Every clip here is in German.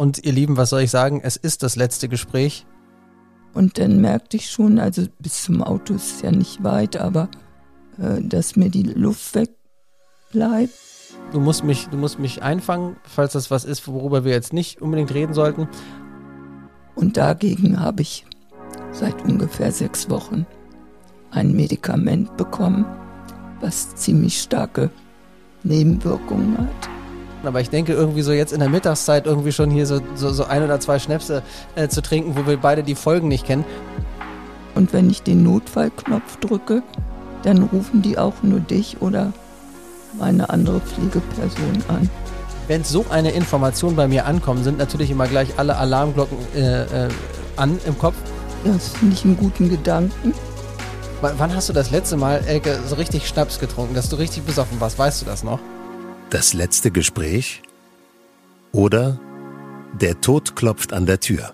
Und ihr Lieben, was soll ich sagen? Es ist das letzte Gespräch. Und dann merkte ich schon, also bis zum Auto ist es ja nicht weit, aber äh, dass mir die Luft wegbleibt. Du musst mich, du musst mich einfangen, falls das was ist, worüber wir jetzt nicht unbedingt reden sollten. Und dagegen habe ich seit ungefähr sechs Wochen ein Medikament bekommen, was ziemlich starke Nebenwirkungen hat. Aber ich denke, irgendwie so jetzt in der Mittagszeit irgendwie schon hier so, so, so ein oder zwei Schnäpse äh, zu trinken, wo wir beide die Folgen nicht kennen. Und wenn ich den Notfallknopf drücke, dann rufen die auch nur dich oder meine andere Pflegeperson an. Wenn so eine Information bei mir ankommt, sind natürlich immer gleich alle Alarmglocken äh, äh, an im Kopf. Das finde ich einen guten Gedanken. W wann hast du das letzte Mal, Elke, so richtig Schnaps getrunken, dass du richtig besoffen warst? Weißt du das noch? Das letzte Gespräch oder Der Tod klopft an der Tür.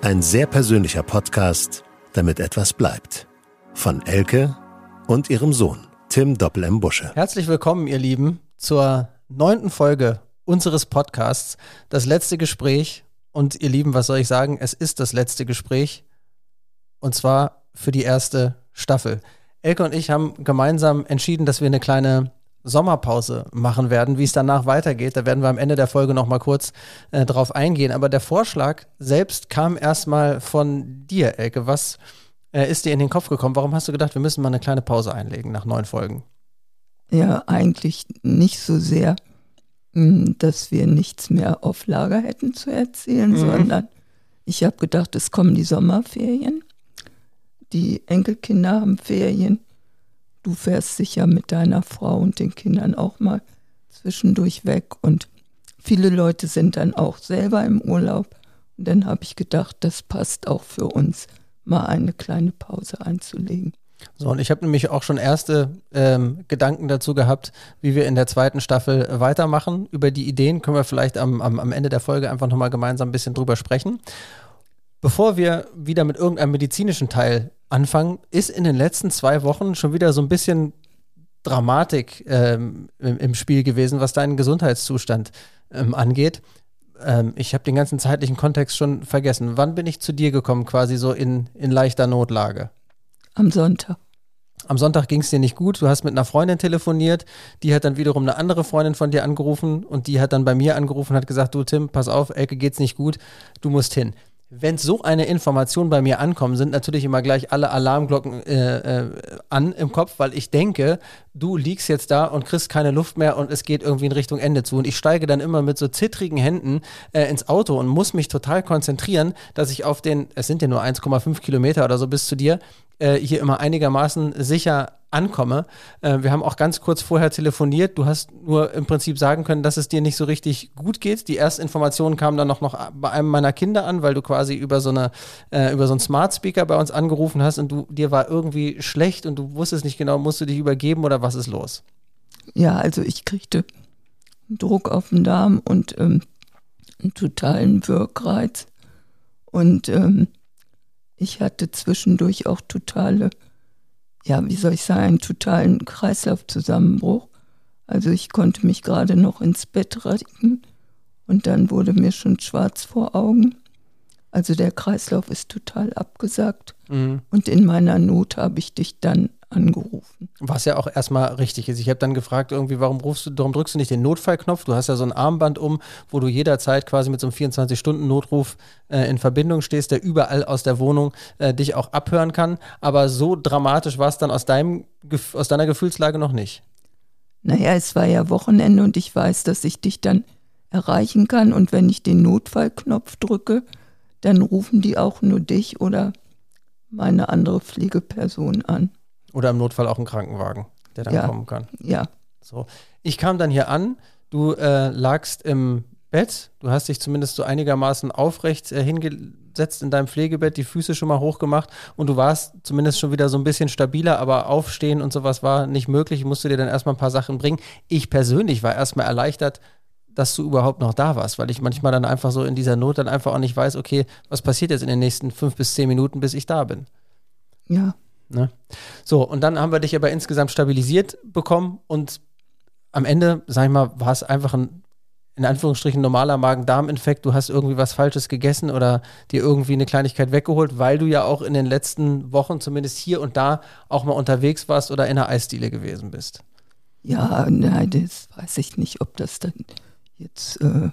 Ein sehr persönlicher Podcast, damit etwas bleibt. Von Elke und ihrem Sohn, Tim Doppel M. Busche. Herzlich willkommen, ihr Lieben, zur neunten Folge unseres Podcasts. Das letzte Gespräch. Und ihr Lieben, was soll ich sagen? Es ist das letzte Gespräch. Und zwar für die erste Staffel. Elke und ich haben gemeinsam entschieden, dass wir eine kleine Sommerpause machen werden. Wie es danach weitergeht, da werden wir am Ende der Folge noch mal kurz äh, drauf eingehen. Aber der Vorschlag selbst kam erstmal von dir, Elke. Was äh, ist dir in den Kopf gekommen? Warum hast du gedacht, wir müssen mal eine kleine Pause einlegen nach neun Folgen? Ja, eigentlich nicht so sehr, hm, dass wir nichts mehr auf Lager hätten zu erzählen, mhm. sondern ich habe gedacht, es kommen die Sommerferien. Die Enkelkinder haben Ferien du fährst sicher mit deiner Frau und den Kindern auch mal zwischendurch weg und viele Leute sind dann auch selber im Urlaub. Und dann habe ich gedacht, das passt auch für uns, mal eine kleine Pause einzulegen. So, und ich habe nämlich auch schon erste ähm, Gedanken dazu gehabt, wie wir in der zweiten Staffel weitermachen. Über die Ideen können wir vielleicht am, am, am Ende der Folge einfach nochmal gemeinsam ein bisschen drüber sprechen. Bevor wir wieder mit irgendeinem medizinischen Teil anfangen, ist in den letzten zwei Wochen schon wieder so ein bisschen Dramatik ähm, im, im, Spiel gewesen, was deinen Gesundheitszustand ähm, angeht. Ähm, ich habe den ganzen zeitlichen Kontext schon vergessen. Wann bin ich zu dir gekommen, quasi so in, in leichter Notlage? Am Sonntag. Am Sonntag ging es dir nicht gut. Du hast mit einer Freundin telefoniert. Die hat dann wiederum eine andere Freundin von dir angerufen und die hat dann bei mir angerufen und hat gesagt: Du, Tim, pass auf, Elke geht's nicht gut. Du musst hin wenn so eine Information bei mir ankommt, sind natürlich immer gleich alle Alarmglocken äh, äh, an im Kopf, weil ich denke, du liegst jetzt da und kriegst keine Luft mehr und es geht irgendwie in Richtung Ende zu. Und ich steige dann immer mit so zittrigen Händen äh, ins Auto und muss mich total konzentrieren, dass ich auf den, es sind ja nur 1,5 Kilometer oder so bis zu dir, äh, hier immer einigermaßen sicher ankomme. Äh, wir haben auch ganz kurz vorher telefoniert. Du hast nur im Prinzip sagen können, dass es dir nicht so richtig gut geht. Die ersten Informationen kamen dann noch, noch bei einem meiner Kinder an, weil du quasi über so eine äh, über so einen Smart Speaker bei uns angerufen hast und du dir war irgendwie schlecht und du wusstest nicht genau, musst du dich übergeben oder was ist los? Ja, also ich kriegte Druck auf den Darm und ähm, einen totalen Wirkreiz und ähm, ich hatte zwischendurch auch totale ja, wie soll ich sagen, einen totalen Kreislaufzusammenbruch. Also ich konnte mich gerade noch ins Bett retten und dann wurde mir schon schwarz vor Augen. Also der Kreislauf ist total abgesagt. Mhm. Und in meiner Not habe ich dich dann angerufen. Was ja auch erstmal richtig ist. Ich habe dann gefragt, irgendwie, warum rufst du, warum drückst du nicht den Notfallknopf? Du hast ja so ein Armband um, wo du jederzeit quasi mit so einem 24-Stunden-Notruf äh, in Verbindung stehst, der überall aus der Wohnung äh, dich auch abhören kann. Aber so dramatisch war es dann aus, deinem, aus deiner Gefühlslage noch nicht. Naja, es war ja Wochenende und ich weiß, dass ich dich dann erreichen kann. Und wenn ich den Notfallknopf drücke, dann rufen die auch nur dich oder meine andere Pflegeperson an. Oder im Notfall auch ein Krankenwagen, der dann ja. kommen kann. Ja. So. Ich kam dann hier an, du äh, lagst im Bett, du hast dich zumindest so einigermaßen aufrecht äh, hingesetzt in deinem Pflegebett, die Füße schon mal hochgemacht und du warst zumindest schon wieder so ein bisschen stabiler, aber aufstehen und sowas war nicht möglich. Ich musste dir dann erstmal ein paar Sachen bringen. Ich persönlich war erstmal erleichtert, dass du überhaupt noch da warst, weil ich manchmal dann einfach so in dieser Not dann einfach auch nicht weiß, okay, was passiert jetzt in den nächsten fünf bis zehn Minuten, bis ich da bin. Ja, Ne? So, und dann haben wir dich aber insgesamt stabilisiert bekommen und am Ende, sag ich mal, war es einfach ein in Anführungsstrichen normaler Magen-Darm-Infekt, du hast irgendwie was Falsches gegessen oder dir irgendwie eine Kleinigkeit weggeholt, weil du ja auch in den letzten Wochen zumindest hier und da auch mal unterwegs warst oder in einer Eisdiele gewesen bist. Ja, nein, das weiß ich nicht, ob das dann jetzt, äh,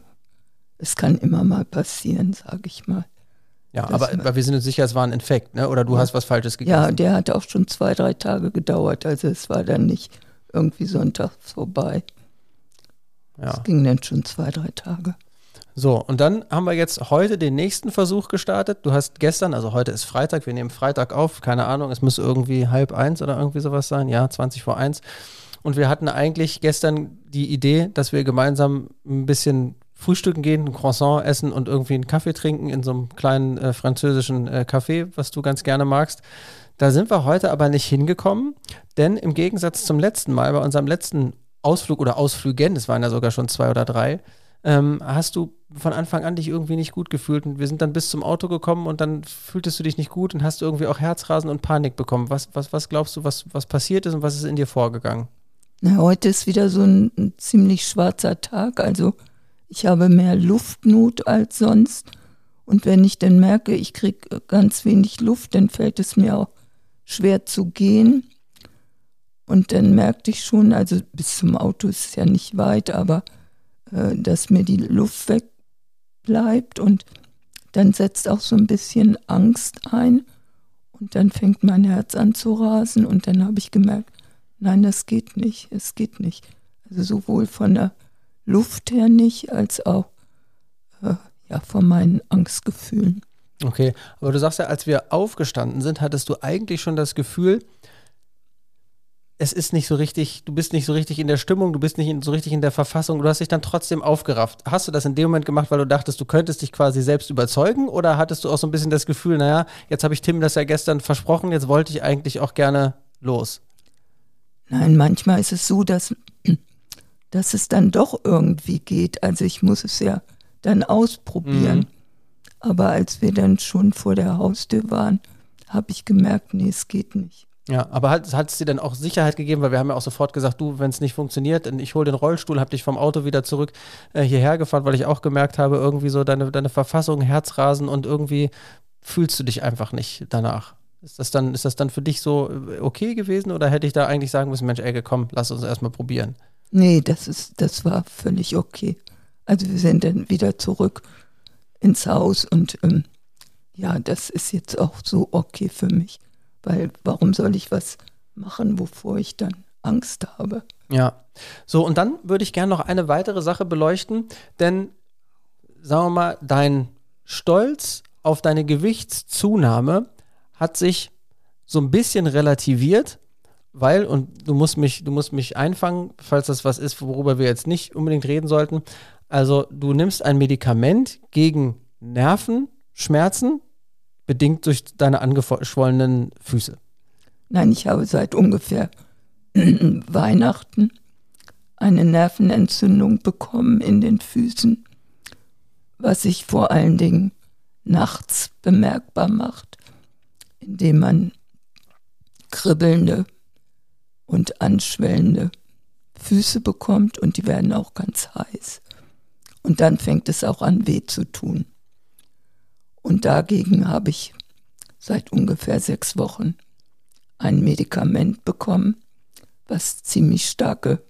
es kann immer mal passieren, sage ich mal. Ja, aber, aber, wir sind uns sicher, es war ein Infekt, ne? oder du ja. hast was Falsches gegessen. Ja, der hat auch schon zwei, drei Tage gedauert, also es war dann nicht irgendwie Sonntag vorbei. Ja. Es ging dann schon zwei, drei Tage. So, und dann haben wir jetzt heute den nächsten Versuch gestartet. Du hast gestern, also heute ist Freitag, wir nehmen Freitag auf, keine Ahnung, es muss irgendwie halb eins oder irgendwie sowas sein, ja, 20 vor eins. Und wir hatten eigentlich gestern die Idee, dass wir gemeinsam ein bisschen frühstücken gehen, ein Croissant essen und irgendwie einen Kaffee trinken in so einem kleinen äh, französischen äh, Café, was du ganz gerne magst. Da sind wir heute aber nicht hingekommen, denn im Gegensatz zum letzten Mal, bei unserem letzten Ausflug oder Ausflügen, es waren ja sogar schon zwei oder drei, ähm, hast du von Anfang an dich irgendwie nicht gut gefühlt. Und wir sind dann bis zum Auto gekommen und dann fühltest du dich nicht gut und hast irgendwie auch Herzrasen und Panik bekommen. Was, was, was glaubst du, was, was passiert ist und was ist in dir vorgegangen? Na, heute ist wieder so ein, ein ziemlich schwarzer Tag. Also ich habe mehr Luftnot als sonst. Und wenn ich dann merke, ich kriege ganz wenig Luft, dann fällt es mir auch schwer zu gehen. Und dann merkte ich schon, also bis zum Auto ist es ja nicht weit, aber äh, dass mir die Luft wegbleibt und dann setzt auch so ein bisschen Angst ein und dann fängt mein Herz an zu rasen und dann habe ich gemerkt, nein, das geht nicht, es geht nicht. Also sowohl von der Luft her nicht, als auch äh, ja, von meinen Angstgefühlen. Okay, aber du sagst ja, als wir aufgestanden sind, hattest du eigentlich schon das Gefühl, es ist nicht so richtig, du bist nicht so richtig in der Stimmung, du bist nicht in, so richtig in der Verfassung, du hast dich dann trotzdem aufgerafft. Hast du das in dem Moment gemacht, weil du dachtest, du könntest dich quasi selbst überzeugen oder hattest du auch so ein bisschen das Gefühl, naja, jetzt habe ich Tim das ja gestern versprochen, jetzt wollte ich eigentlich auch gerne los? Nein, manchmal ist es so, dass, dass es dann doch irgendwie geht. Also ich muss es ja dann ausprobieren. Mhm. Aber als wir dann schon vor der Haustür waren, habe ich gemerkt, nee, es geht nicht. Ja, aber hat, hat es dir dann auch Sicherheit gegeben, weil wir haben ja auch sofort gesagt, du, wenn es nicht funktioniert, ich hole den Rollstuhl, habe dich vom Auto wieder zurück äh, hierher gefahren, weil ich auch gemerkt habe, irgendwie so deine, deine Verfassung, Herzrasen und irgendwie fühlst du dich einfach nicht danach. Ist das dann, ist das dann für dich so äh, okay gewesen oder hätte ich da eigentlich sagen müssen, Mensch, ey, komm, lass uns erstmal probieren? Nee, das ist, das war völlig okay. Also wir sind dann wieder zurück ins Haus und ähm, ja, das ist jetzt auch so okay für mich. Weil warum soll ich was machen, wovor ich dann Angst habe? Ja. So, und dann würde ich gerne noch eine weitere Sache beleuchten, denn sagen wir mal, dein Stolz auf deine Gewichtszunahme hat sich so ein bisschen relativiert, weil, und du musst mich, du musst mich einfangen, falls das was ist, worüber wir jetzt nicht unbedingt reden sollten. Also, du nimmst ein Medikament gegen Nervenschmerzen, bedingt durch deine angeschwollenen Füße? Nein, ich habe seit ungefähr Weihnachten eine Nervenentzündung bekommen in den Füßen, was sich vor allen Dingen nachts bemerkbar macht, indem man kribbelnde und anschwellende Füße bekommt und die werden auch ganz heiß. Und dann fängt es auch an weh zu tun. Und dagegen habe ich seit ungefähr sechs Wochen ein Medikament bekommen, was ziemlich starke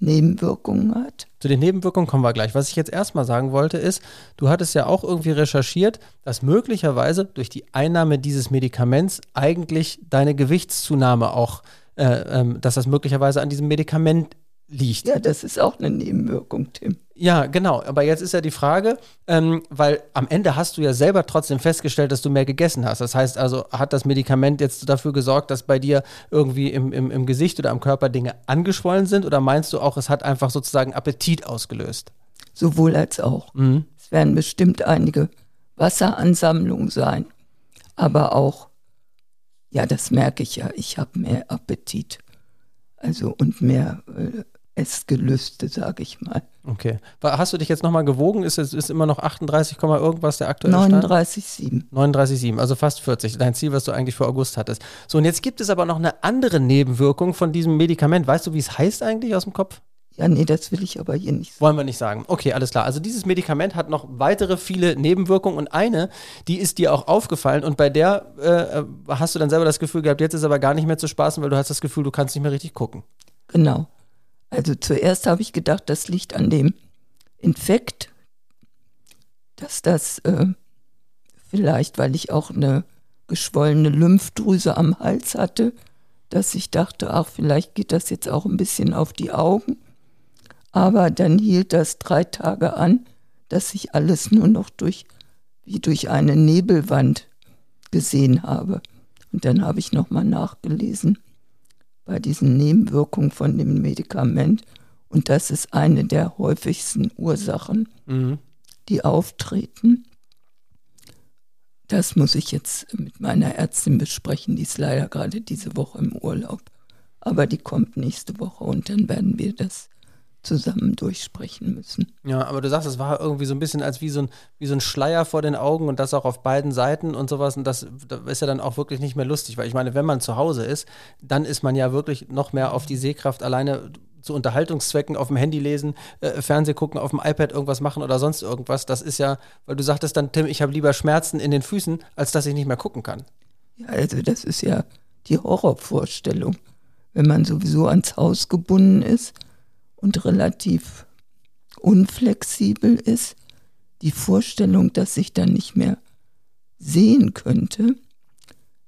Nebenwirkungen hat. Zu den Nebenwirkungen kommen wir gleich. Was ich jetzt erstmal sagen wollte, ist, du hattest ja auch irgendwie recherchiert, dass möglicherweise durch die Einnahme dieses Medikaments eigentlich deine Gewichtszunahme auch, äh, ähm, dass das möglicherweise an diesem Medikament liegt. Ja, das ist auch eine Nebenwirkung, Tim. Ja, genau. Aber jetzt ist ja die Frage, ähm, weil am Ende hast du ja selber trotzdem festgestellt, dass du mehr gegessen hast. Das heißt also, hat das Medikament jetzt dafür gesorgt, dass bei dir irgendwie im, im, im Gesicht oder am Körper Dinge angeschwollen sind? Oder meinst du auch, es hat einfach sozusagen Appetit ausgelöst? Sowohl als auch. Mhm. Es werden bestimmt einige Wasseransammlungen sein. Aber auch, ja, das merke ich ja, ich habe mehr Appetit. Also und mehr äh, Essgelüste, sage ich mal. Okay. Hast du dich jetzt nochmal gewogen? Ist es ist immer noch 38, irgendwas der aktuelle 39,7. 39,7, also fast 40. Dein Ziel, was du eigentlich für August hattest. So, und jetzt gibt es aber noch eine andere Nebenwirkung von diesem Medikament. Weißt du, wie es heißt eigentlich aus dem Kopf? Ja, nee, das will ich aber hier nicht sagen. Wollen wir nicht sagen. Okay, alles klar. Also dieses Medikament hat noch weitere viele Nebenwirkungen und eine, die ist dir auch aufgefallen und bei der äh, hast du dann selber das Gefühl gehabt, jetzt ist aber gar nicht mehr zu spaßen, weil du hast das Gefühl, du kannst nicht mehr richtig gucken. Genau. Also zuerst habe ich gedacht, das liegt an dem Infekt, dass das äh, vielleicht, weil ich auch eine geschwollene Lymphdrüse am Hals hatte, dass ich dachte, ach, vielleicht geht das jetzt auch ein bisschen auf die Augen. Aber dann hielt das drei Tage an, dass ich alles nur noch durch, wie durch eine Nebelwand gesehen habe. Und dann habe ich nochmal nachgelesen bei diesen Nebenwirkungen von dem Medikament. Und das ist eine der häufigsten Ursachen, mhm. die auftreten. Das muss ich jetzt mit meiner Ärztin besprechen. Die ist leider gerade diese Woche im Urlaub. Aber die kommt nächste Woche und dann werden wir das zusammen durchsprechen müssen. Ja, aber du sagst, es war irgendwie so ein bisschen als wie so ein, wie so ein Schleier vor den Augen und das auch auf beiden Seiten und sowas. Und das, das ist ja dann auch wirklich nicht mehr lustig, weil ich meine, wenn man zu Hause ist, dann ist man ja wirklich noch mehr auf die Sehkraft alleine zu Unterhaltungszwecken auf dem Handy lesen, äh, Fernseh gucken, auf dem iPad irgendwas machen oder sonst irgendwas. Das ist ja, weil du sagtest dann, Tim, ich habe lieber Schmerzen in den Füßen, als dass ich nicht mehr gucken kann. Ja, also das ist ja die Horrorvorstellung, wenn man sowieso ans Haus gebunden ist und relativ unflexibel ist. Die Vorstellung, dass ich dann nicht mehr sehen könnte,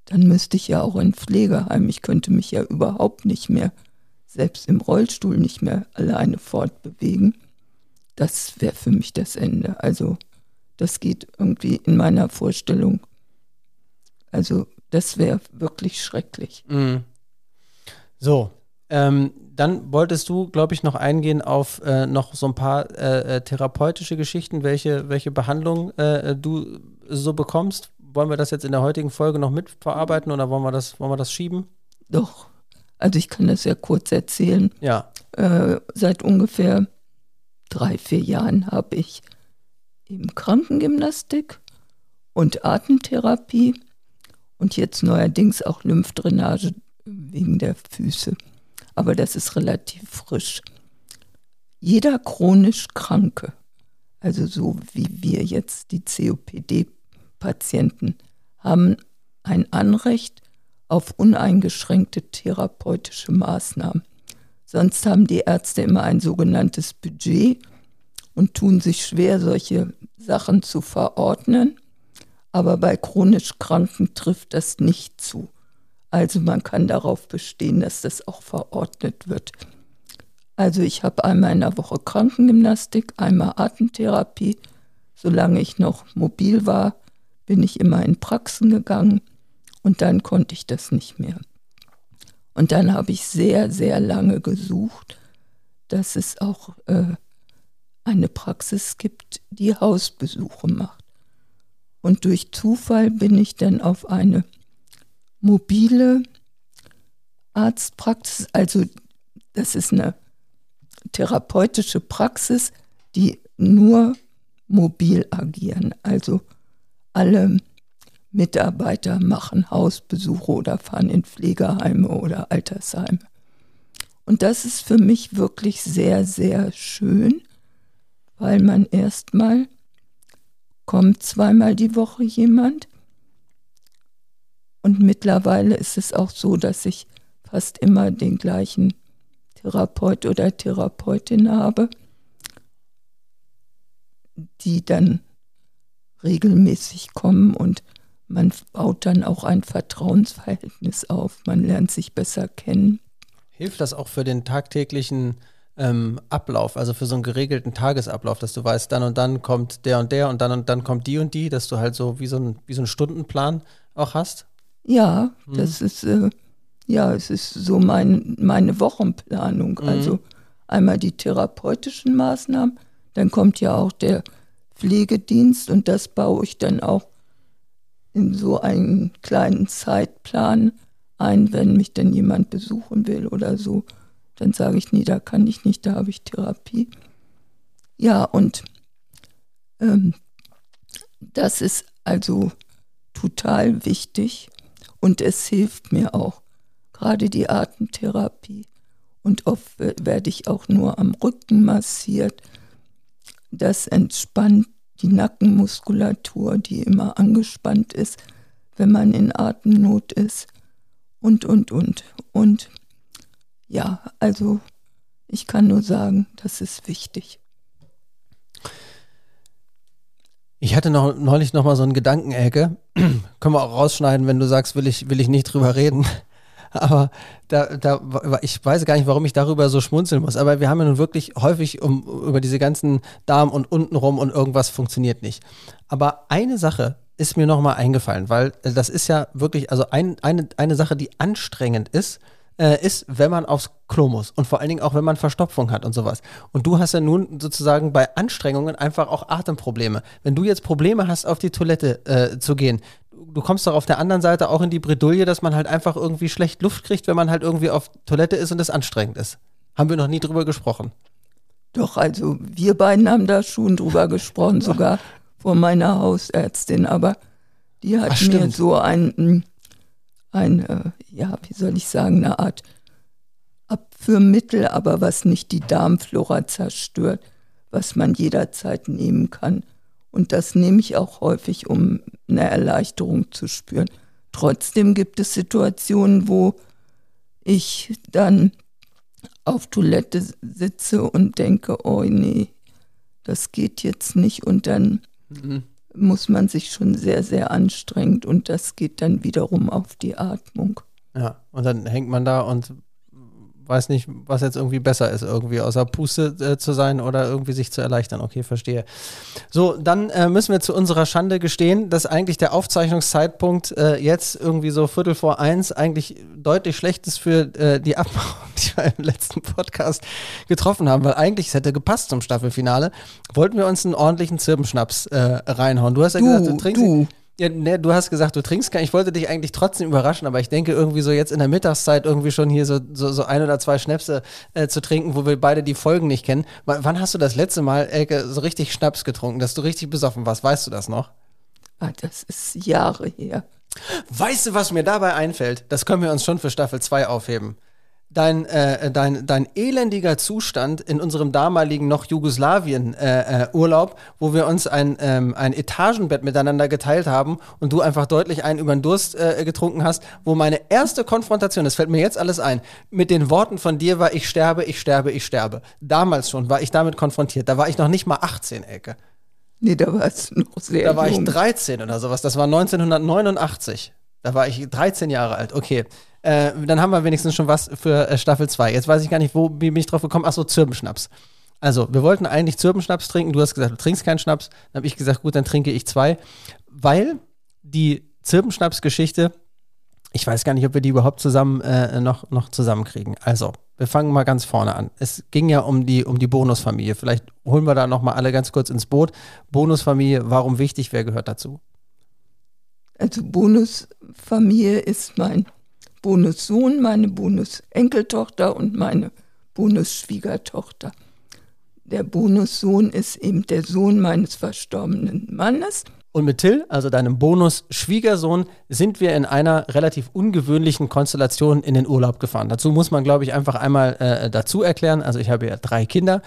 dann müsste ich ja auch in Pflegeheim. Ich könnte mich ja überhaupt nicht mehr selbst im Rollstuhl nicht mehr alleine fortbewegen, das wäre für mich das Ende. Also das geht irgendwie in meiner Vorstellung. Also das wäre wirklich schrecklich. Mhm. So, ähm, dann wolltest du, glaube ich, noch eingehen auf äh, noch so ein paar äh, äh therapeutische Geschichten, welche, welche Behandlung äh, du so bekommst. Wollen wir das jetzt in der heutigen Folge noch mitverarbeiten oder wollen wir das, wollen wir das schieben? Doch, also ich kann das ja kurz erzählen. Ja. Äh, seit ungefähr drei, vier Jahren habe ich eben Krankengymnastik und Atemtherapie und jetzt neuerdings auch Lymphdrainage wegen der Füße. Aber das ist relativ frisch. Jeder chronisch Kranke, also so wie wir jetzt die COPD-Patienten, haben ein Anrecht auf uneingeschränkte therapeutische Maßnahmen. Sonst haben die Ärzte immer ein sogenanntes Budget und tun sich schwer, solche Sachen zu verordnen. Aber bei chronisch Kranken trifft das nicht zu. Also man kann darauf bestehen, dass das auch verordnet wird. Also ich habe einmal in der Woche Krankengymnastik, einmal Atemtherapie. Solange ich noch mobil war, bin ich immer in Praxen gegangen und dann konnte ich das nicht mehr. Und dann habe ich sehr, sehr lange gesucht, dass es auch äh, eine Praxis gibt, die Hausbesuche macht. Und durch Zufall bin ich dann auf eine mobile Arztpraxis, also das ist eine therapeutische Praxis, die nur mobil agieren. Also alle Mitarbeiter machen Hausbesuche oder fahren in Pflegeheime oder Altersheime. Und das ist für mich wirklich sehr, sehr schön, weil man erstmal kommt zweimal die Woche jemand. Und mittlerweile ist es auch so, dass ich fast immer den gleichen Therapeut oder Therapeutin habe, die dann regelmäßig kommen und man baut dann auch ein Vertrauensverhältnis auf, man lernt sich besser kennen. Hilft das auch für den tagtäglichen ähm, Ablauf, also für so einen geregelten Tagesablauf, dass du weißt, dann und dann kommt der und der und dann und dann kommt die und die, dass du halt so wie so ein, wie so einen Stundenplan auch hast? Ja, mhm. das ist, äh, ja, es ist so mein, meine Wochenplanung. Mhm. Also einmal die therapeutischen Maßnahmen, dann kommt ja auch der Pflegedienst und das baue ich dann auch in so einen kleinen Zeitplan ein, wenn mich denn jemand besuchen will oder so. Dann sage ich, nee, da kann ich nicht, da habe ich Therapie. Ja, und ähm, das ist also total wichtig und es hilft mir auch, gerade die Atemtherapie Und oft werde ich auch nur am Rücken massiert. Das entspannt die Nackenmuskulatur, die immer angespannt ist, wenn man in Atemnot ist. Und, und, und. Und ja, also ich kann nur sagen, das ist wichtig. Ich hatte noch neulich noch mal so einen Gedankenecke. Können wir auch rausschneiden, wenn du sagst, will ich, will ich nicht drüber reden. Aber da, da, ich weiß gar nicht, warum ich darüber so schmunzeln muss. Aber wir haben ja nun wirklich häufig um, über diese ganzen Darm und untenrum und irgendwas funktioniert nicht. Aber eine Sache ist mir nochmal eingefallen, weil das ist ja wirklich, also ein, eine, eine Sache, die anstrengend ist, äh, ist, wenn man aufs Klo muss und vor allen Dingen auch, wenn man Verstopfung hat und sowas. Und du hast ja nun sozusagen bei Anstrengungen einfach auch Atemprobleme. Wenn du jetzt Probleme hast, auf die Toilette äh, zu gehen, du kommst doch auf der anderen Seite auch in die Bredouille, dass man halt einfach irgendwie schlecht Luft kriegt, wenn man halt irgendwie auf Toilette ist und es anstrengend ist. Haben wir noch nie drüber gesprochen. Doch, also wir beiden haben da schon drüber gesprochen, sogar vor meiner Hausärztin, aber die hat Ach, mir so ein, ein, äh, ja, wie soll ich sagen, eine Art Abführmittel, aber was nicht die Darmflora zerstört, was man jederzeit nehmen kann. Und das nehme ich auch häufig, um eine Erleichterung zu spüren. Trotzdem gibt es Situationen, wo ich dann auf Toilette sitze und denke, oh nee, das geht jetzt nicht. Und dann mhm. Muss man sich schon sehr, sehr anstrengen und das geht dann wiederum auf die Atmung. Ja, und dann hängt man da und weiß nicht, was jetzt irgendwie besser ist, irgendwie außer Puste äh, zu sein oder irgendwie sich zu erleichtern. Okay, verstehe. So, dann äh, müssen wir zu unserer Schande gestehen, dass eigentlich der Aufzeichnungszeitpunkt äh, jetzt irgendwie so Viertel vor eins eigentlich deutlich schlecht ist für äh, die Abmachung, die wir im letzten Podcast getroffen haben, weil eigentlich es hätte gepasst zum Staffelfinale. Wollten wir uns einen ordentlichen Zirbenschnaps äh, reinhauen. Du hast ja du, gesagt, du trinkst. Du. Ja, ne, du hast gesagt, du trinkst keinen. Ich wollte dich eigentlich trotzdem überraschen, aber ich denke irgendwie so jetzt in der Mittagszeit irgendwie schon hier so, so, so ein oder zwei Schnäpse äh, zu trinken, wo wir beide die Folgen nicht kennen. W wann hast du das letzte Mal, Elke, so richtig Schnaps getrunken, dass du richtig besoffen warst? Weißt du das noch? Ah, das ist Jahre her. Weißt du, was mir dabei einfällt? Das können wir uns schon für Staffel 2 aufheben dein, äh, dein, dein elendiger Zustand in unserem damaligen noch Jugoslawien-Urlaub, äh, äh, wo wir uns ein, ähm, ein Etagenbett miteinander geteilt haben und du einfach deutlich einen über den Durst äh, getrunken hast, wo meine erste Konfrontation, das fällt mir jetzt alles ein, mit den Worten von dir war, ich sterbe, ich sterbe, ich sterbe. Damals schon war ich damit konfrontiert. Da war ich noch nicht mal 18, Ecke. Nee, da war es noch sehr Da war jung. ich 13 oder sowas. Das war 1989. Da war ich 13 Jahre alt. Okay. Äh, dann haben wir wenigstens schon was für äh, Staffel 2. Jetzt weiß ich gar nicht, wo bin ich drauf gekommen. Achso, Zirbenschnaps. Also, wir wollten eigentlich Zirbenschnaps trinken. Du hast gesagt, du trinkst keinen Schnaps. Dann habe ich gesagt, gut, dann trinke ich zwei. Weil die Zirbenschnaps-Geschichte, ich weiß gar nicht, ob wir die überhaupt zusammen äh, noch, noch zusammenkriegen. Also, wir fangen mal ganz vorne an. Es ging ja um die, um die Bonusfamilie. Vielleicht holen wir da nochmal alle ganz kurz ins Boot. Bonusfamilie, warum wichtig? Wer gehört dazu? Also Bonusfamilie ist mein Bonussohn, meine Bonusenkeltochter und meine Bonusschwiegertochter. Der Bonussohn ist eben der Sohn meines verstorbenen Mannes. Und mit Till, also deinem Bonus-Schwiegersohn, sind wir in einer relativ ungewöhnlichen Konstellation in den Urlaub gefahren. Dazu muss man, glaube ich, einfach einmal äh, dazu erklären. Also ich habe ja drei Kinder,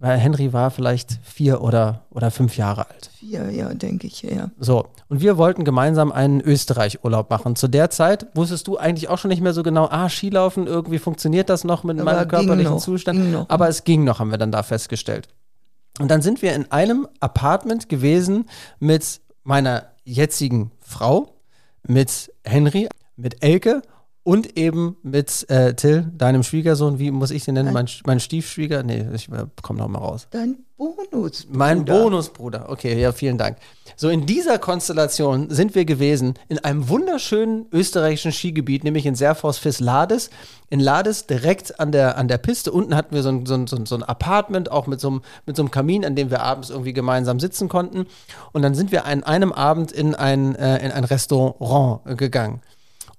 weil Henry war vielleicht vier oder, oder fünf Jahre alt. Vier, ja, denke ich, ja. So, und wir wollten gemeinsam einen Österreich-Urlaub machen. Zu der Zeit wusstest du eigentlich auch schon nicht mehr so genau, ah, Skilaufen, irgendwie funktioniert das noch mit Aber meinem körperlichen noch, Zustand. Aber es ging noch, haben wir dann da festgestellt. Und dann sind wir in einem Apartment gewesen mit meiner jetzigen Frau, mit Henry, mit Elke und eben mit äh, Till, deinem Schwiegersohn, wie muss ich den nennen? Mein, mein Stiefschwieger? Nee, ich äh, komme noch mal raus. Dein Bonusbruder. Mein Bonusbruder. Okay, ja, vielen Dank. So, in dieser Konstellation sind wir gewesen in einem wunderschönen österreichischen Skigebiet, nämlich in Serfors Lades. In Lades direkt an der, an der Piste. Unten hatten wir so ein, so ein, so ein Apartment, auch mit so, einem, mit so einem Kamin, an dem wir abends irgendwie gemeinsam sitzen konnten. Und dann sind wir an einem Abend in ein, äh, in ein Restaurant gegangen.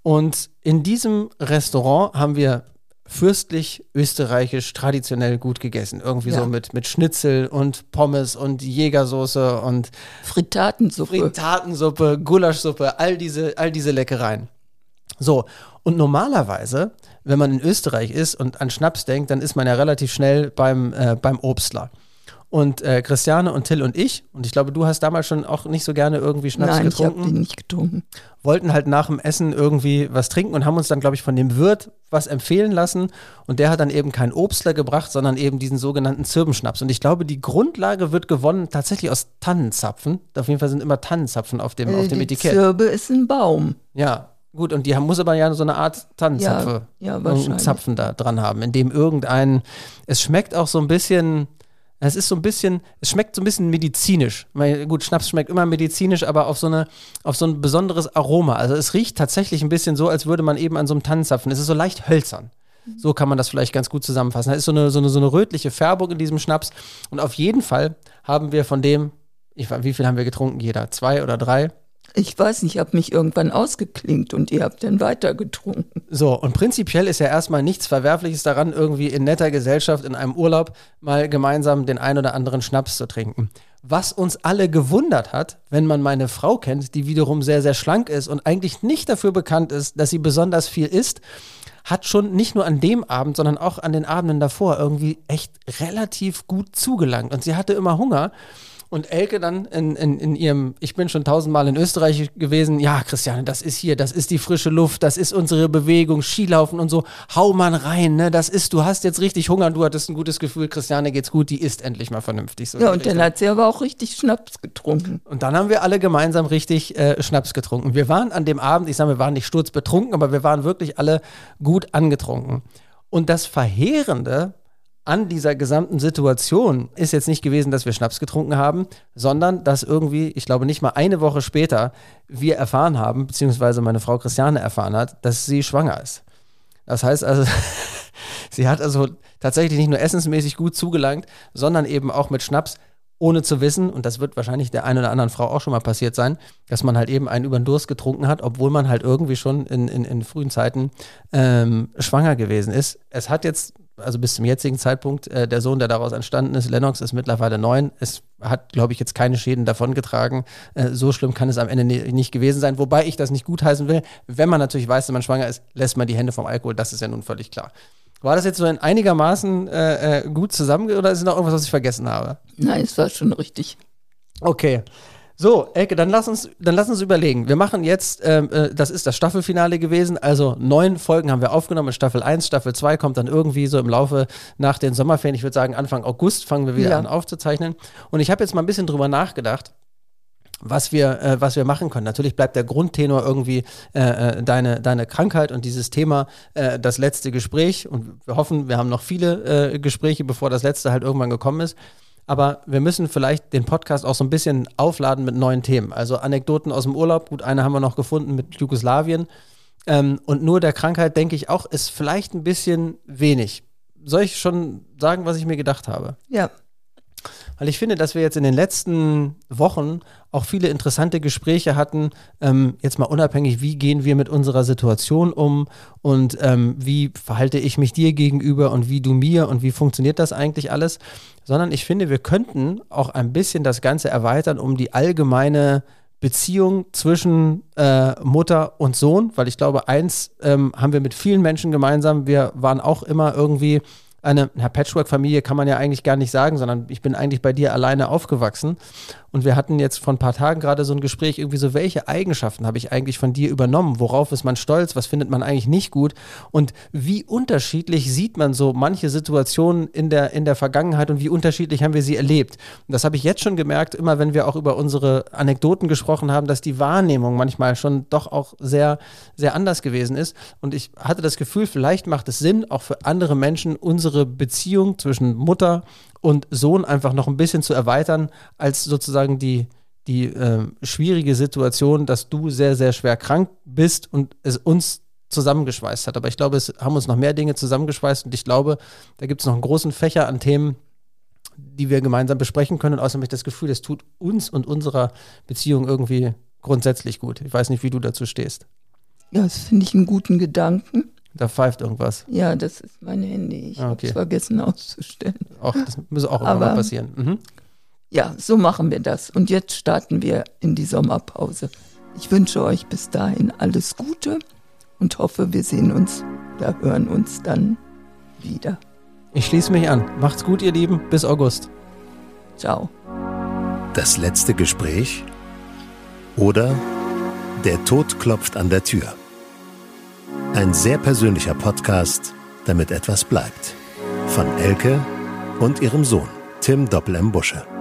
Und in diesem Restaurant haben wir fürstlich österreichisch traditionell gut gegessen. Irgendwie ja. so mit, mit Schnitzel und Pommes und Jägersoße und Fritatensuppe. Fritatensuppe, Gulaschsuppe, all diese, all diese Leckereien. So, Und normalerweise, wenn man in Österreich ist und an Schnaps denkt, dann ist man ja relativ schnell beim, äh, beim Obstler. Und äh, Christiane und Till und ich, und ich glaube, du hast damals schon auch nicht so gerne irgendwie Schnaps Nein, getrunken. ich habe den nicht getrunken. wollten halt nach dem Essen irgendwie was trinken und haben uns dann, glaube ich, von dem Wirt was empfehlen lassen. Und der hat dann eben keinen Obstler gebracht, sondern eben diesen sogenannten Zirbenschnaps. Und ich glaube, die Grundlage wird gewonnen tatsächlich aus Tannenzapfen. Auf jeden Fall sind immer Tannenzapfen auf dem, auf Äh, dem die Etikett. Zirbe ist ein Baum. Ja, gut. Und die haben, muss aber ja so eine Art Tannenzapfe, Ja, ja. Zapfen da dran haben, in dem irgendein, es schmeckt auch so ein bisschen, es ist so ein bisschen, es schmeckt so ein bisschen medizinisch. Meine, Gut, Schnaps schmeckt immer medizinisch, aber auf so, eine, auf so ein besonderes Aroma. Also es riecht tatsächlich ein bisschen so, als würde man eben an so einem Tannenzapfen. Es ist so leicht hölzern. So kann man das vielleicht ganz gut zusammenfassen. Da ist so eine, so eine, so eine rötliche Färbung in diesem Schnaps. Und auf jeden Fall haben wir von dem, ich, weiß, wie viel haben wir getrunken? Jeder? Zwei oder drei? Ich weiß nicht, ich habe mich irgendwann ausgeklinkt und ihr habt dann weiter getrunken. So, und prinzipiell ist ja erstmal nichts Verwerfliches daran, irgendwie in netter Gesellschaft in einem Urlaub mal gemeinsam den ein oder anderen Schnaps zu trinken. Was uns alle gewundert hat, wenn man meine Frau kennt, die wiederum sehr, sehr schlank ist und eigentlich nicht dafür bekannt ist, dass sie besonders viel isst, hat schon nicht nur an dem Abend, sondern auch an den Abenden davor irgendwie echt relativ gut zugelangt. Und sie hatte immer Hunger. Und Elke dann in, in, in ihrem, ich bin schon tausendmal in Österreich gewesen, ja, Christiane, das ist hier, das ist die frische Luft, das ist unsere Bewegung, Skilaufen und so, hau man rein, ne, das ist, du hast jetzt richtig Hunger, du hattest ein gutes Gefühl, Christiane geht's gut, die isst endlich mal vernünftig. So Ja, und dann hat sie aber auch richtig Schnaps getrunken. Und dann haben wir alle gemeinsam richtig äh, Schnaps getrunken. Wir waren an dem Abend, ich sage, wir waren nicht sturzbetrunken, aber wir waren wirklich alle gut angetrunken. Und das Verheerende an dieser gesamten Situation ist jetzt nicht gewesen, dass wir Schnaps getrunken haben, sondern dass irgendwie, ich glaube nicht mal eine Woche später, wir erfahren haben, beziehungsweise meine Frau Christiane erfahren hat, dass sie schwanger ist. Das heißt also, sie hat also tatsächlich nicht nur essensmäßig gut zugelangt, sondern eben auch mit Schnaps, ohne zu wissen, und das wird wahrscheinlich der einen oder anderen Frau auch schon mal passiert sein, dass man halt eben einen über den Durst getrunken hat, obwohl man halt irgendwie schon in, in, in frühen Zeiten ähm, schwanger gewesen ist. Es hat jetzt, also bis zum jetzigen Zeitpunkt, äh, der Sohn, der daraus entstanden ist, Lennox, ist mittlerweile neun. Es hat, glaube ich, jetzt keine Schäden davongetragen. Äh, so schlimm kann es am Ende ni- nicht gewesen sein, wobei ich das nicht gutheißen will. Wenn man natürlich weiß, dass man schwanger ist, lässt man die Hände vom Alkohol, das ist ja nun völlig klar. War das jetzt so in einigermaßen äh, äh, gut zusammen oder ist noch irgendwas, was ich vergessen habe? Nein, es war schon richtig. Okay. So, Elke, dann lass uns, dann lass uns überlegen. Wir machen jetzt, ähm, äh, das ist das Staffelfinale gewesen, also neun Folgen haben wir aufgenommen, Staffel 1, Staffel 2 kommt dann irgendwie so im Laufe nach den Sommerferien, ich würde sagen Anfang August fangen wir wieder Ja. an aufzuzeichnen. Und ich habe jetzt mal ein bisschen drüber nachgedacht, was wir, äh, was wir machen können. Natürlich bleibt der Grundtenor irgendwie äh, äh, deine, deine Krankheit und dieses Thema äh, das letzte Gespräch. Und wir hoffen, wir haben noch viele äh, Gespräche, bevor das letzte halt irgendwann gekommen ist. Aber wir müssen vielleicht den Podcast auch so ein bisschen aufladen mit neuen Themen. Also Anekdoten aus dem Urlaub. Gut, eine haben wir noch gefunden mit Jugoslawien. Ähm, und nur der Krankheit, denke ich auch, ist vielleicht ein bisschen wenig. Soll ich schon sagen, was ich mir gedacht habe? Ja, Weil ich finde, dass wir jetzt in den letzten Wochen auch viele interessante Gespräche hatten. Ähm, jetzt mal unabhängig, wie gehen wir mit unserer Situation um und ähm, wie verhalte ich mich dir gegenüber und wie du mir und wie funktioniert das eigentlich alles. Sondern ich finde, wir könnten auch ein bisschen das Ganze erweitern um die allgemeine Beziehung zwischen äh, Mutter und Sohn, weil ich glaube, eins ähm, haben wir mit vielen Menschen gemeinsam. Wir waren auch immer irgendwie eine, Patchwork-Familie kann man ja eigentlich gar nicht sagen, sondern ich bin eigentlich bei dir alleine aufgewachsen. Und wir hatten jetzt vor ein paar Tagen gerade so ein Gespräch, irgendwie so, welche Eigenschaften habe ich eigentlich von dir übernommen? Worauf ist man stolz? Was findet man eigentlich nicht gut? Und wie unterschiedlich sieht man so manche Situationen in der, in der Vergangenheit und wie unterschiedlich haben wir sie erlebt? Und das habe ich jetzt schon gemerkt, immer wenn wir auch über unsere Anekdoten gesprochen haben, dass die Wahrnehmung manchmal schon doch auch sehr, sehr anders gewesen ist. Und ich hatte das Gefühl, vielleicht macht es Sinn, auch für andere Menschen unsere Beziehung zwischen Mutter und Sohn einfach noch ein bisschen zu erweitern, als sozusagen die, die äh, schwierige Situation, dass du sehr, sehr schwer krank bist und es uns zusammengeschweißt hat. Aber ich glaube, es haben uns noch mehr Dinge zusammengeschweißt und ich glaube, da gibt es noch einen großen Fächer an Themen, die wir gemeinsam besprechen können. Und außerdem habe ich das Gefühl, es tut uns und unserer Beziehung irgendwie grundsätzlich gut. Ich weiß nicht, wie du dazu stehst. ja, das finde ich einen guten Gedanken. Da pfeift irgendwas. Ja, das ist mein Handy. Ich Ah, habe okay. es vergessen auszustellen. Auch, das müsse auch irgendwann mal Aber- passieren. Mhm. Ja, so machen wir das. Und jetzt starten wir in die Sommerpause. Ich wünsche euch bis dahin alles Gute und hoffe, wir sehen uns oder hören uns dann wieder. Ich schließe mich an. Macht's gut, ihr Lieben. Bis August. Ciao. Das letzte Gespräch oder Der Tod klopft an der Tür. Ein sehr persönlicher Podcast, damit etwas bleibt. Von Elke und ihrem Sohn, Tim Doppel-M. Busche.